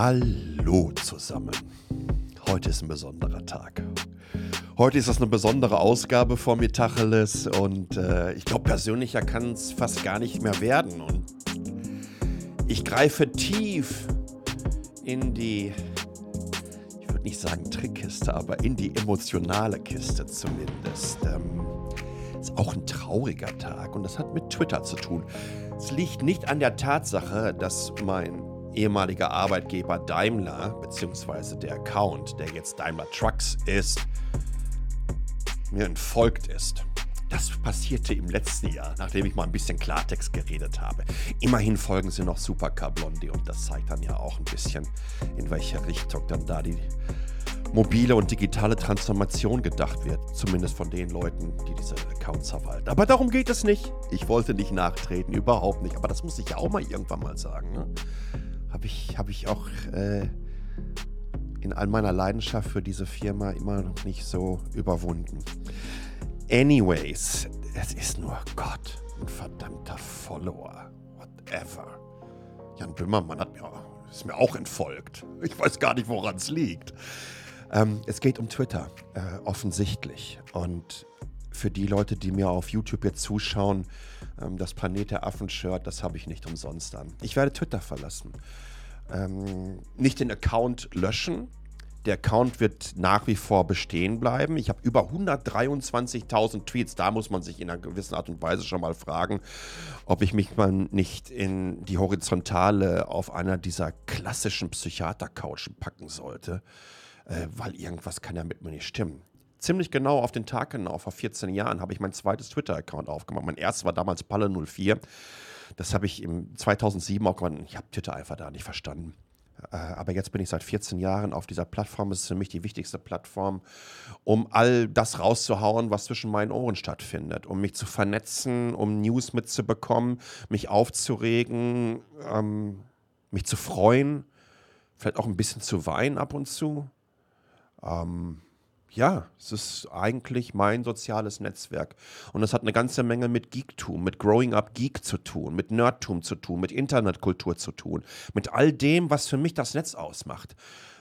Hallo zusammen. Heute ist ein besonderer Tag. Heute ist das eine besondere Ausgabe von Metacheles und äh, ich glaube, persönlicher kann es fast gar nicht mehr werden. Und ich greife tief in die, ich würde nicht sagen Trickkiste, aber in die emotionale Kiste zumindest. Ähm, ist auch ein trauriger Tag und das hat mit Twitter zu tun. Es liegt nicht an der Tatsache, dass mein ehemaliger Arbeitgeber Daimler, beziehungsweise der Account, der jetzt Daimler Trucks ist, mir entfolgt ist. Das passierte im letzten Jahr, nachdem ich mal ein bisschen Klartext geredet habe. Immerhin folgen sie noch Supercar Blondie und das zeigt dann ja auch ein bisschen, in welche Richtung dann da die mobile und digitale Transformation gedacht wird. Zumindest von den Leuten, die diese Accounts verwalten. Aber darum geht es nicht. Ich wollte nicht nachtreten, überhaupt nicht. Aber das muss ich ja auch mal irgendwann mal sagen. Ne? Habe ich, hab ich auch äh, in all meiner Leidenschaft für diese Firma immer noch nicht so überwunden. Anyways, es ist nur Gott, ein verdammter Follower. Whatever. Jan Böhmermann hat mir, ist mir auch entfolgt. Ich weiß gar nicht, woran es liegt. Ähm, es geht um Twitter, äh, offensichtlich. Und für die Leute, die mir auf YouTube jetzt zuschauen, ähm, das Planet der Affen-Shirt, das habe ich nicht umsonst an. Ich werde Twitter verlassen. Ähm, nicht den Account löschen. Der Account wird nach wie vor bestehen bleiben. Ich habe über 123.000 Tweets. Da muss man sich in einer gewissen Art und Weise schon mal fragen, ob ich mich mal nicht in die Horizontale auf einer dieser klassischen Psychiater-Couchen packen sollte, äh, weil irgendwas kann ja mit mir nicht stimmen ziemlich genau auf den Tag genau, vor 14 Jahren, habe ich mein zweites Twitter-Account aufgemacht. Mein erstes war damals Palle04. Das habe ich im 2007 auch gemacht. Ich habe Twitter einfach da nicht verstanden. Äh, aber jetzt bin ich seit 14 Jahren auf dieser Plattform. Es ist für mich die wichtigste Plattform, um all das rauszuhauen, was zwischen meinen Ohren stattfindet. Um mich zu vernetzen, um News mitzubekommen, mich aufzuregen, ähm, mich zu freuen, vielleicht auch ein bisschen zu weinen ab und zu. Ähm, ja, es ist eigentlich mein soziales Netzwerk. Und es hat eine ganze Menge mit Geektum, mit Growing Up Geek zu tun, mit Nerdtum zu tun, mit Internetkultur zu tun, mit all dem, was für mich das Netz ausmacht.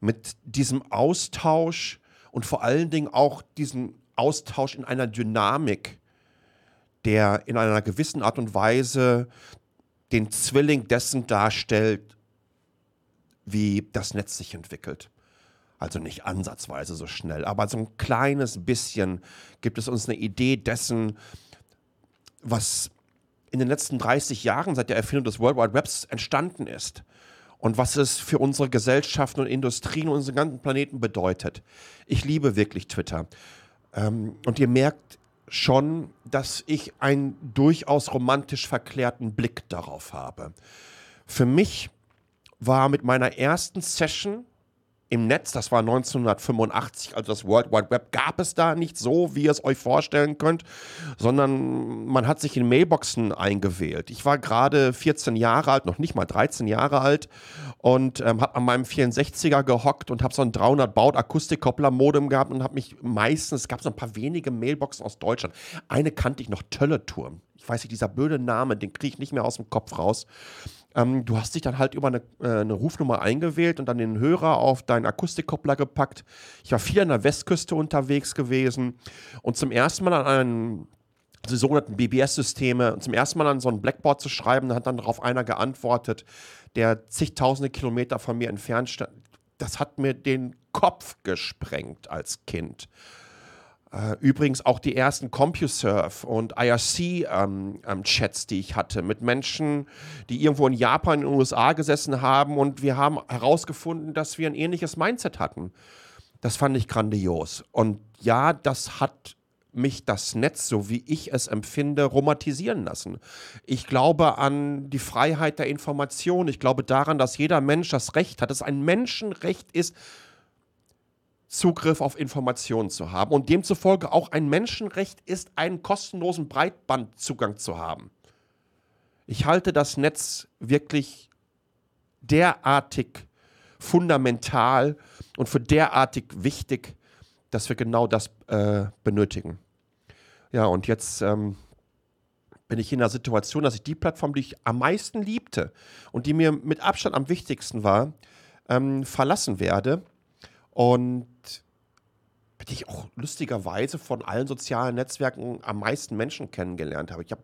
Mit diesem Austausch und vor allen Dingen auch diesem Austausch in einer Dynamik, der in einer gewissen Art und Weise den Zwilling dessen darstellt, wie das Netz sich entwickelt. Also nicht ansatzweise so schnell, aber so ein kleines bisschen gibt es uns eine Idee dessen, was in den letzten 30 Jahren seit der Erfindung des World Wide Webs entstanden ist und was es für unsere Gesellschaften und Industrien und unseren ganzen Planeten bedeutet. Ich liebe wirklich Twitter. Ähm, und ihr merkt schon, dass ich einen durchaus romantisch verklärten Blick darauf habe. Für mich war mit meiner ersten Session im Netz, das war 1985, also das World Wide Web, gab es da nicht so, wie ihr es euch vorstellen könnt, sondern man hat sich in Mailboxen eingewählt. Ich war gerade 14 Jahre alt, noch nicht mal 13 Jahre alt und ähm, habe an meinem 64er gehockt und habe so ein 300 Baut Akustikkoppler-Modem gehabt und habe mich meistens, es gab so ein paar wenige Mailboxen aus Deutschland. Eine kannte ich noch, Tölleturm. Ich weiß nicht, dieser blöde Name, den kriege ich nicht mehr aus dem Kopf raus. Ähm, du hast dich dann halt über eine, äh, eine, Rufnummer eingewählt und dann den Hörer auf deinen Akustikkoppler gepackt. Ich war viel an der Westküste unterwegs gewesen und zum ersten Mal an einem die sogenannten BBS-Systeme und zum ersten Mal an so ein Blackboard zu schreiben, da hat dann darauf einer geantwortet, der zigtausende Kilometer von mir entfernt stand. Das hat mir den Kopf gesprengt als Kind. Äh, übrigens auch die ersten CompuServe und IRC-Chats, ähm, ähm, die ich hatte mit Menschen, die irgendwo in Japan, in den USA gesessen haben und wir haben herausgefunden, dass wir ein ähnliches Mindset hatten. Das fand ich grandios. Und ja, das hat mich das Netz, so wie ich es empfinde, romantisieren lassen. Ich glaube an die Freiheit der Information. Ich glaube daran, dass jeder Mensch das Recht hat, dass ein Menschenrecht ist, Zugriff auf Informationen zu haben und demzufolge auch ein Menschenrecht ist, einen kostenlosen Breitbandzugang zu haben. Ich halte das Netz wirklich derartig fundamental und für derartig wichtig, dass wir genau das äh, benötigen. Ja, und jetzt ähm, bin ich in der Situation, dass ich die Plattform, die ich am meisten liebte und die mir mit Abstand am wichtigsten war, ähm, verlassen werde. Und die ich auch lustigerweise von allen sozialen Netzwerken am meisten Menschen kennengelernt habe. Ich hab,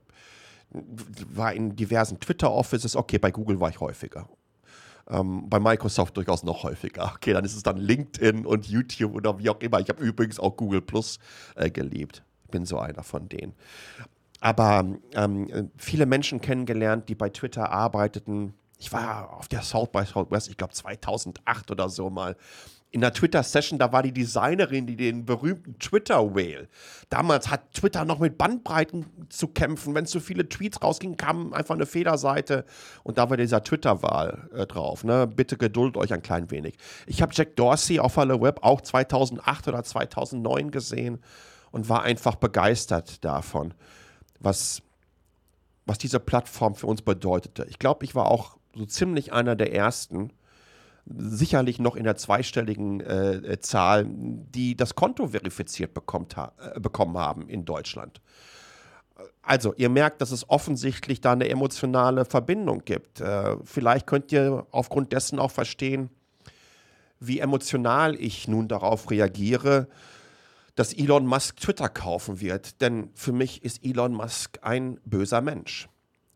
war in diversen Twitter-Offices, okay, bei Google war ich häufiger. Ähm, bei Microsoft durchaus noch häufiger. Okay, dann ist es dann LinkedIn und YouTube oder wie auch immer. Ich habe übrigens auch Google Plus äh, gelebt. Bin so einer von denen. Aber ähm, viele Menschen kennengelernt, die bei Twitter arbeiteten. Ich war auf der South by Southwest, ich glaube 2008 oder so mal in der Twitter-Session, da war die Designerin, die den berühmten Twitter-Whale. Damals hat Twitter noch mit Bandbreiten zu kämpfen. Wenn zu viele Tweets rausgingen, kam einfach eine Federseite und da war dieser Twitter-Wahl äh, drauf. Ne? Bitte geduld euch ein klein wenig. Ich habe Jack Dorsey auf Hello Web auch 2008 oder 2009 gesehen und war einfach begeistert davon, was, was diese Plattform für uns bedeutete. Ich glaube, ich war auch so ziemlich einer der ersten, sicherlich noch in der zweistelligen äh, äh, Zahl, die das Konto verifiziert bekommt, ha äh, bekommen haben in Deutschland. Also, ihr merkt, dass es offensichtlich da eine emotionale Verbindung gibt. Äh, vielleicht könnt ihr aufgrund dessen auch verstehen, wie emotional ich nun darauf reagiere, dass Elon Musk Twitter kaufen wird. Denn für mich ist Elon Musk ein böser Mensch.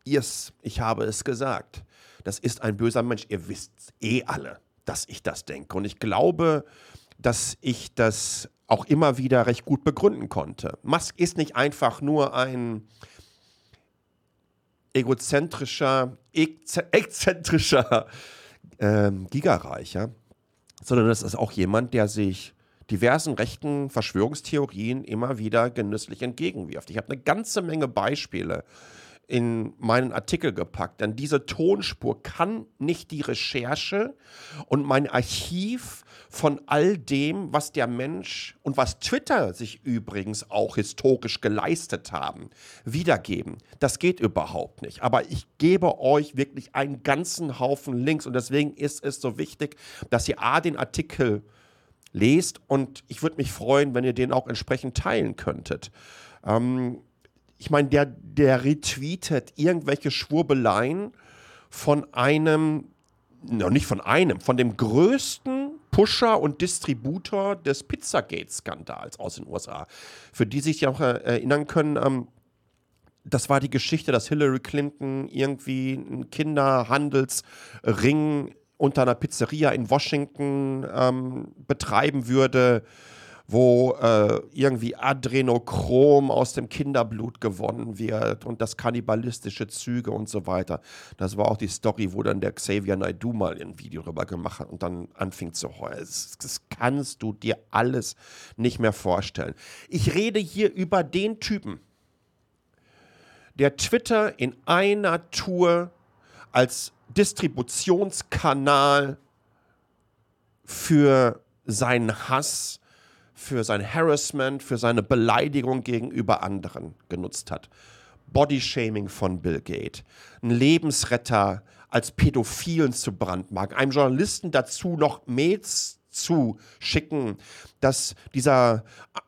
Yes, ich habe es gesagt das ist ein böser Mensch. Ihr wisst eh alle, dass ich das denke. Und ich glaube, dass ich das auch immer wieder recht gut begründen konnte. Musk ist nicht einfach nur ein egozentrischer, exzentrischer ähm, Gigareicher, sondern das ist auch jemand, der sich diversen rechten Verschwörungstheorien immer wieder genüsslich entgegenwirft. Ich habe eine ganze Menge Beispiele in meinen Artikel gepackt, denn diese Tonspur kann nicht die Recherche und mein Archiv von all dem, was der Mensch und was Twitter sich übrigens auch historisch geleistet haben, wiedergeben. Das geht überhaupt nicht. Aber ich gebe euch wirklich einen ganzen Haufen Links und deswegen ist es so wichtig, dass ihr A den Artikel lest und ich würde mich freuen, wenn ihr den auch entsprechend teilen könntet. Ähm, ich meine, der, der retweetet irgendwelche Schwurbeleien von einem, noch nicht von einem, von dem größten Pusher und Distributor des Pizzagate-Skandals aus den USA. Für die sich ja auch erinnern können, ähm, das war die Geschichte, dass Hillary Clinton irgendwie einen Kinderhandelsring unter einer Pizzeria in Washington ähm, betreiben würde wo äh, irgendwie Adrenochrom aus dem Kinderblut gewonnen wird und das kannibalistische Züge und so weiter. Das war auch die Story, wo dann der Xavier Naidoo mal ein Video darüber gemacht hat und dann anfing zu heulen. Das, das kannst du dir alles nicht mehr vorstellen. Ich rede hier über den Typen, der Twitter in einer Tour als Distributionskanal für seinen Hass für sein Harassment, für seine Beleidigung gegenüber anderen genutzt hat. Bodyshaming von Bill Gates, ein Lebensretter als Pädophilen zu brandmarken, einem Journalisten dazu noch Mails zu schicken, dass dieser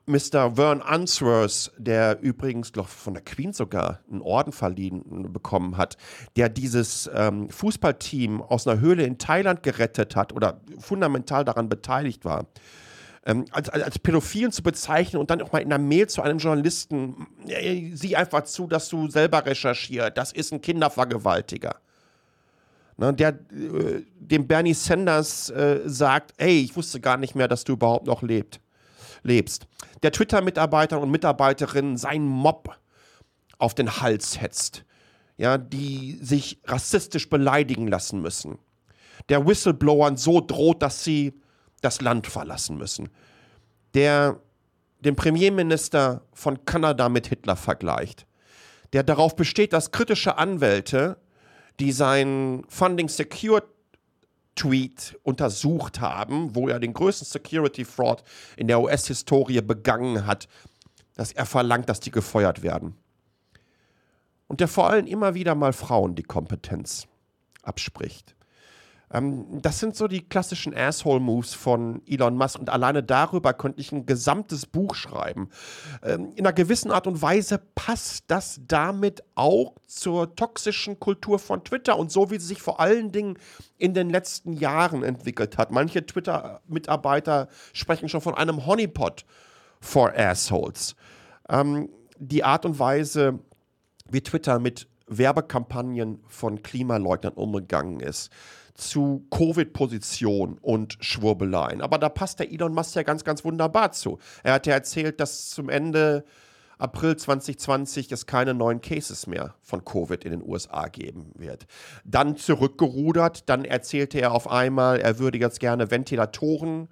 Mr. Vern Unsworth, der übrigens glaub, von der Queen sogar einen Orden verliehen bekommen hat, der dieses ähm, Fußballteam aus einer Höhle in Thailand gerettet hat oder fundamental daran beteiligt war, ähm, als, als Pädophilen zu bezeichnen und dann auch mal in einer Mail zu einem Journalisten, äh, sieh einfach zu, dass du selber recherchierst, das ist ein Kindervergewaltiger. Ne, der äh, dem Bernie Sanders äh, sagt, ey, ich wusste gar nicht mehr, dass du überhaupt noch lebt, lebst. Der Twitter-Mitarbeiter und Mitarbeiterinnen seinen Mob auf den Hals hetzt, ja, die sich rassistisch beleidigen lassen müssen. Der Whistleblowern so droht, dass sie das Land verlassen müssen, der den Premierminister von Kanada mit Hitler vergleicht, der darauf besteht, dass kritische Anwälte, die seinen Funding Secure Tweet untersucht haben, wo er den größten Security Fraud in der US-Historie begangen hat, dass er verlangt, dass die gefeuert werden. Und der vor allem immer wieder mal Frauen die Kompetenz abspricht. Ähm, das sind so die klassischen Asshole-Moves von Elon Musk und alleine darüber könnte ich ein gesamtes Buch schreiben. Ähm, in einer gewissen Art und Weise passt das damit auch zur toxischen Kultur von Twitter und so, wie sie sich vor allen Dingen in den letzten Jahren entwickelt hat. Manche Twitter-Mitarbeiter sprechen schon von einem Honeypot for Assholes. Ähm, die Art und Weise, wie Twitter mit Werbekampagnen von Klimaleugnern umgegangen ist, zu Covid-Position und Schwurbeleien. Aber da passt der Elon Musk ja ganz, ganz wunderbar zu. Er hat ja erzählt, dass zum Ende April 2020 es keine neuen Cases mehr von Covid in den USA geben wird. Dann zurückgerudert, dann erzählte er auf einmal, er würde jetzt gerne Ventilatoren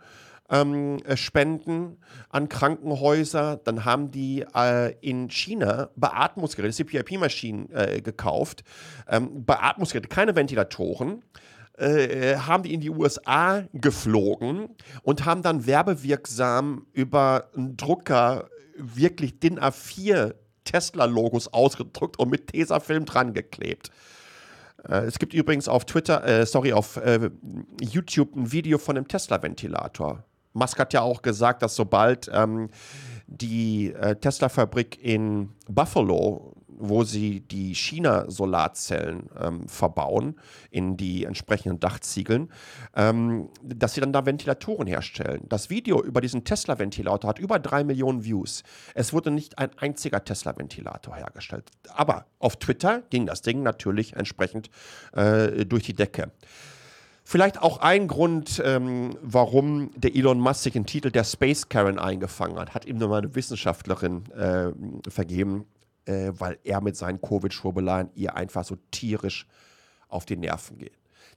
ähm, äh, spenden an Krankenhäuser. Dann haben die äh, in China Beatmungsgeräte, CPIP-Maschinen äh, gekauft. Ähm, Beatmungsgeräte, keine Ventilatoren. Äh, haben die in die USA geflogen und haben dann werbewirksam über einen Drucker wirklich DIN A4 Tesla-Logos ausgedruckt und mit Tesafilm dran geklebt. Äh, es gibt übrigens auf Twitter, äh, sorry, auf äh, YouTube ein Video von einem Tesla-Ventilator. Musk hat ja auch gesagt, dass sobald ähm, die Tesla-Fabrik in Buffalo wo sie die China-Solarzellen ähm, verbauen in die entsprechenden Dachziegeln, ähm, dass sie dann da Ventilatoren herstellen. Das Video über diesen Tesla-Ventilator hat über drei Millionen Views. Es wurde nicht ein einziger Tesla-Ventilator hergestellt. Aber auf Twitter ging das Ding natürlich entsprechend äh, durch die Decke. Vielleicht auch ein Grund, ähm, warum der Elon Musk sich den Titel der Space Karen eingefangen hat, hat ihm nur mal eine Wissenschaftlerin äh, vergeben, äh, weil er mit seinen Covid-Schwurbeleien ihr einfach so tierisch auf die Nerven geht.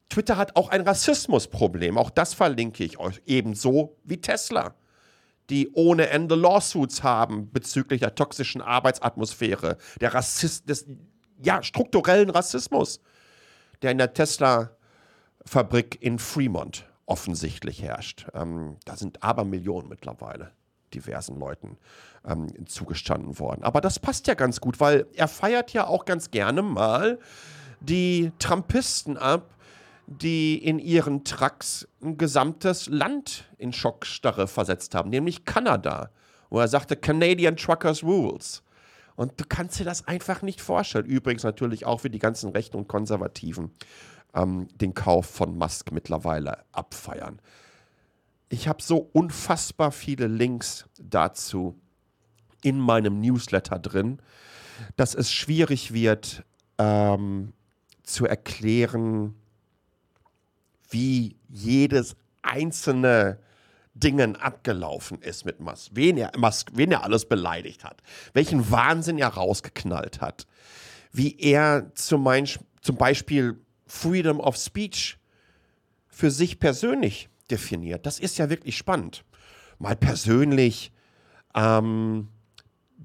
Twitter hat auch ein Rassismusproblem, auch das verlinke ich euch, ebenso wie Tesla, die ohne Ende Lawsuits haben bezüglich der toxischen Arbeitsatmosphäre, der Rassist des ja, strukturellen Rassismus, der in der Tesla-Fabrik in Fremont offensichtlich herrscht. Ähm, da sind aber Millionen mittlerweile diversen Leuten ähm, zugestanden worden. Aber das passt ja ganz gut, weil er feiert ja auch ganz gerne mal die Trumpisten ab, die in ihren Trucks ein gesamtes Land in Schockstarre versetzt haben, nämlich Kanada, wo er sagte, Canadian Truckers Rules. Und du kannst dir das einfach nicht vorstellen. Übrigens natürlich auch wie die ganzen Rechten und Konservativen ähm, den Kauf von Musk mittlerweile abfeiern. Ich habe so unfassbar viele Links dazu in meinem Newsletter drin, dass es schwierig wird ähm, zu erklären, wie jedes einzelne Dingen abgelaufen ist mit Musk, wen er, Musk, wen er alles beleidigt hat, welchen Wahnsinn er rausgeknallt hat, wie er zum, Beispiel Freedom of Speech für sich persönlich definiert. Das ist ja wirklich spannend. Mal persönlich ähm,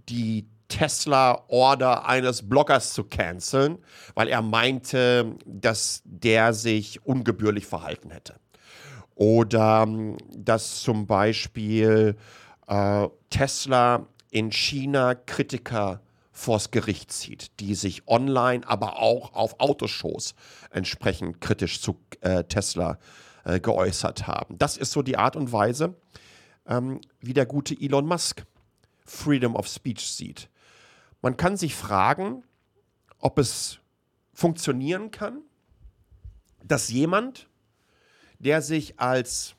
die Tesla-Order eines Bloggers zu canceln, weil er meinte, dass der sich ungebührlich verhalten hätte. Oder ähm, dass zum Beispiel äh, Tesla in China Kritiker vors Gericht zieht, die sich online, aber auch auf Autoshows entsprechend kritisch zu äh, Tesla äh, äh, geäußert haben. Das ist so die Art und Weise, ähm, wie der gute Elon Musk Freedom of Speech sieht. Man kann sich fragen, ob es funktionieren kann, dass jemand, der sich als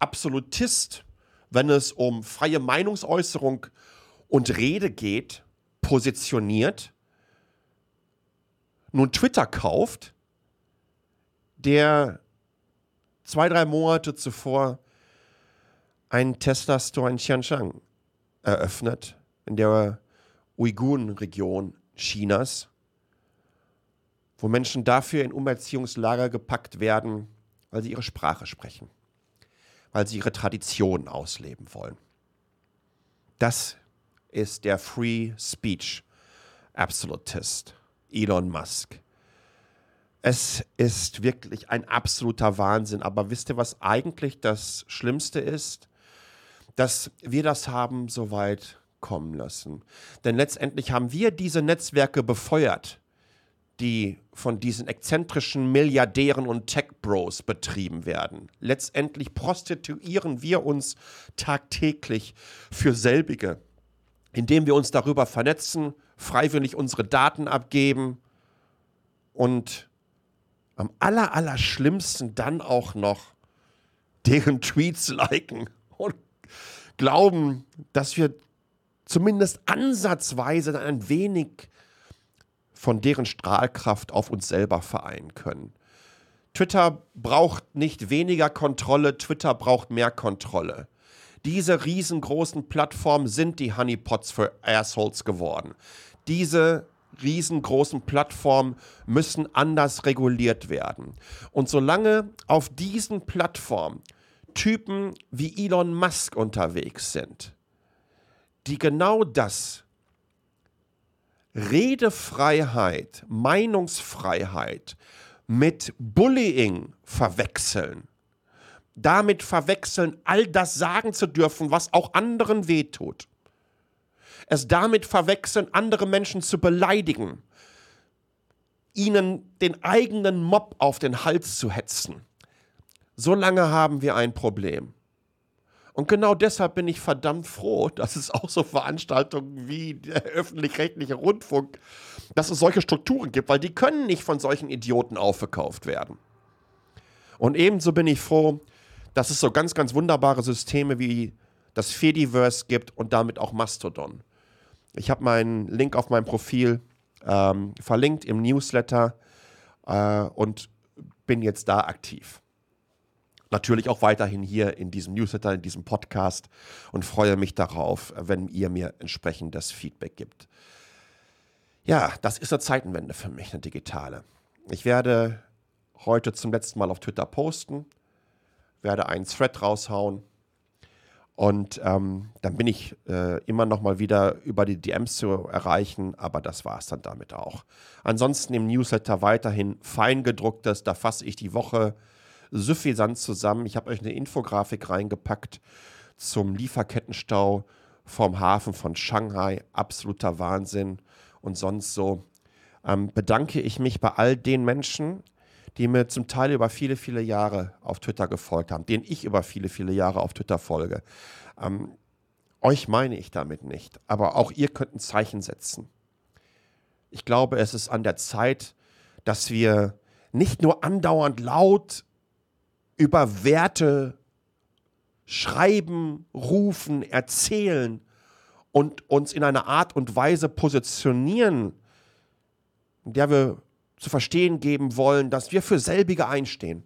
Absolutist, wenn es um freie Meinungsäußerung und Rede geht, positioniert, nun Twitter kauft, der zwei, drei Monate zuvor einen Tesla-Store in Xiangshan eröffnet, in der Uiguren-Region Chinas, wo Menschen dafür in Umerziehungslager gepackt werden, weil sie ihre Sprache sprechen, weil sie ihre Traditionen ausleben wollen. Das ist der Free Speech Absolutist Elon Musk. Es ist wirklich ein absoluter Wahnsinn. Aber wisst ihr, was eigentlich das Schlimmste ist? Dass wir das haben so weit kommen lassen. Denn letztendlich haben wir diese Netzwerke befeuert, die von diesen exzentrischen Milliardären und Tech-Bros betrieben werden. Letztendlich prostituieren wir uns tagtäglich für selbige, indem wir uns darüber vernetzen, freiwillig unsere Daten abgeben und am aller, aller schlimmsten dann auch noch deren Tweets liken und glauben, dass wir zumindest ansatzweise ein wenig von deren Strahlkraft auf uns selber vereinen können. Twitter braucht nicht weniger Kontrolle, Twitter braucht mehr Kontrolle. Diese riesengroßen Plattformen sind die Honeypots für Assholes geworden. Diese riesengroßen Plattformen müssen anders reguliert werden. Und solange auf diesen Plattformen Typen wie Elon Musk unterwegs sind, die genau das Redefreiheit, Meinungsfreiheit mit Bullying verwechseln, damit verwechseln, all das sagen zu dürfen, was auch anderen wehtut, es damit verwechseln, andere Menschen zu beleidigen, ihnen den eigenen Mob auf den Hals zu hetzen. Solange haben wir ein Problem. Und genau deshalb bin ich verdammt froh, dass es auch so Veranstaltungen wie der öffentlich-rechtliche Rundfunk, dass es solche Strukturen gibt, weil die können nicht von solchen Idioten aufgekauft werden. Und ebenso bin ich froh, dass es so ganz, ganz wunderbare Systeme wie das Fediverse gibt und damit auch Mastodon. Ich habe meinen Link auf meinem Profil ähm, verlinkt im Newsletter äh, und bin jetzt da aktiv. Natürlich auch weiterhin hier in diesem Newsletter, in diesem Podcast und freue mich darauf, wenn ihr mir entsprechendes Feedback gibt. Ja, das ist eine Zeitenwende für mich, eine digitale. Ich werde heute zum letzten Mal auf Twitter posten, werde einen Thread raushauen und ähm, dann bin ich äh, immer noch mal wieder über die DMs zu erreichen, aber das war es dann damit auch. Ansonsten im Newsletter weiterhin feingedrucktes, da fasse ich die Woche suffisant zusammen. Ich habe euch eine Infografik reingepackt zum Lieferkettenstau vom Hafen von Shanghai. Absoluter Wahnsinn. Und sonst so ähm, bedanke ich mich bei all den Menschen, die mir zum Teil über viele, viele Jahre auf Twitter gefolgt haben, denen ich über viele, viele Jahre auf Twitter folge. Ähm, euch meine ich damit nicht, aber auch ihr könnt ein Zeichen setzen. Ich glaube, es ist an der Zeit, dass wir nicht nur andauernd laut über Werte schreiben, rufen, erzählen und uns in einer Art und Weise positionieren, in der wir zu verstehen geben wollen, dass wir für selbige einstehen,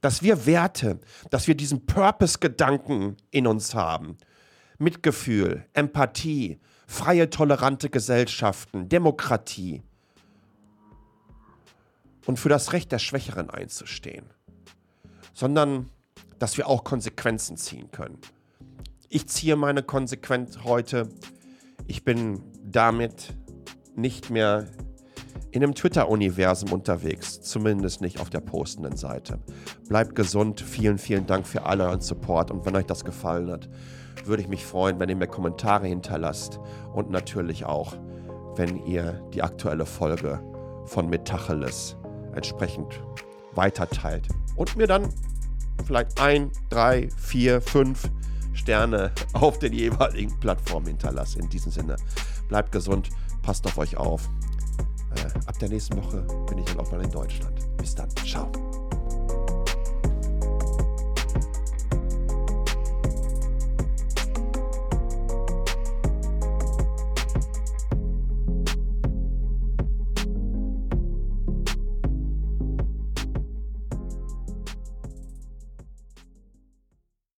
dass wir Werte, dass wir diesen Purpose-Gedanken in uns haben. Mitgefühl, Empathie, freie, tolerante Gesellschaften, Demokratie und für das Recht der Schwächeren einzustehen, sondern dass wir auch Konsequenzen ziehen können. Ich ziehe meine Konsequenz heute. Ich bin damit nicht mehr in einem Twitter-Universum unterwegs, zumindest nicht auf der postenden Seite. Bleibt gesund, vielen, vielen Dank für all euren Support und wenn euch das gefallen hat, würde ich mich freuen, wenn ihr mir Kommentare hinterlasst und natürlich auch, wenn ihr die aktuelle Folge von Metacheles entsprechend weiterteilt und mir dann vielleicht ein, drei, vier, fünf Sterne auf den jeweiligen Plattformen hinterlasst. In diesem Sinne, bleibt gesund, passt auf euch auf. Äh, ab der nächsten Woche bin ich dann auch mal in Deutschland. Bis dann. Ciao.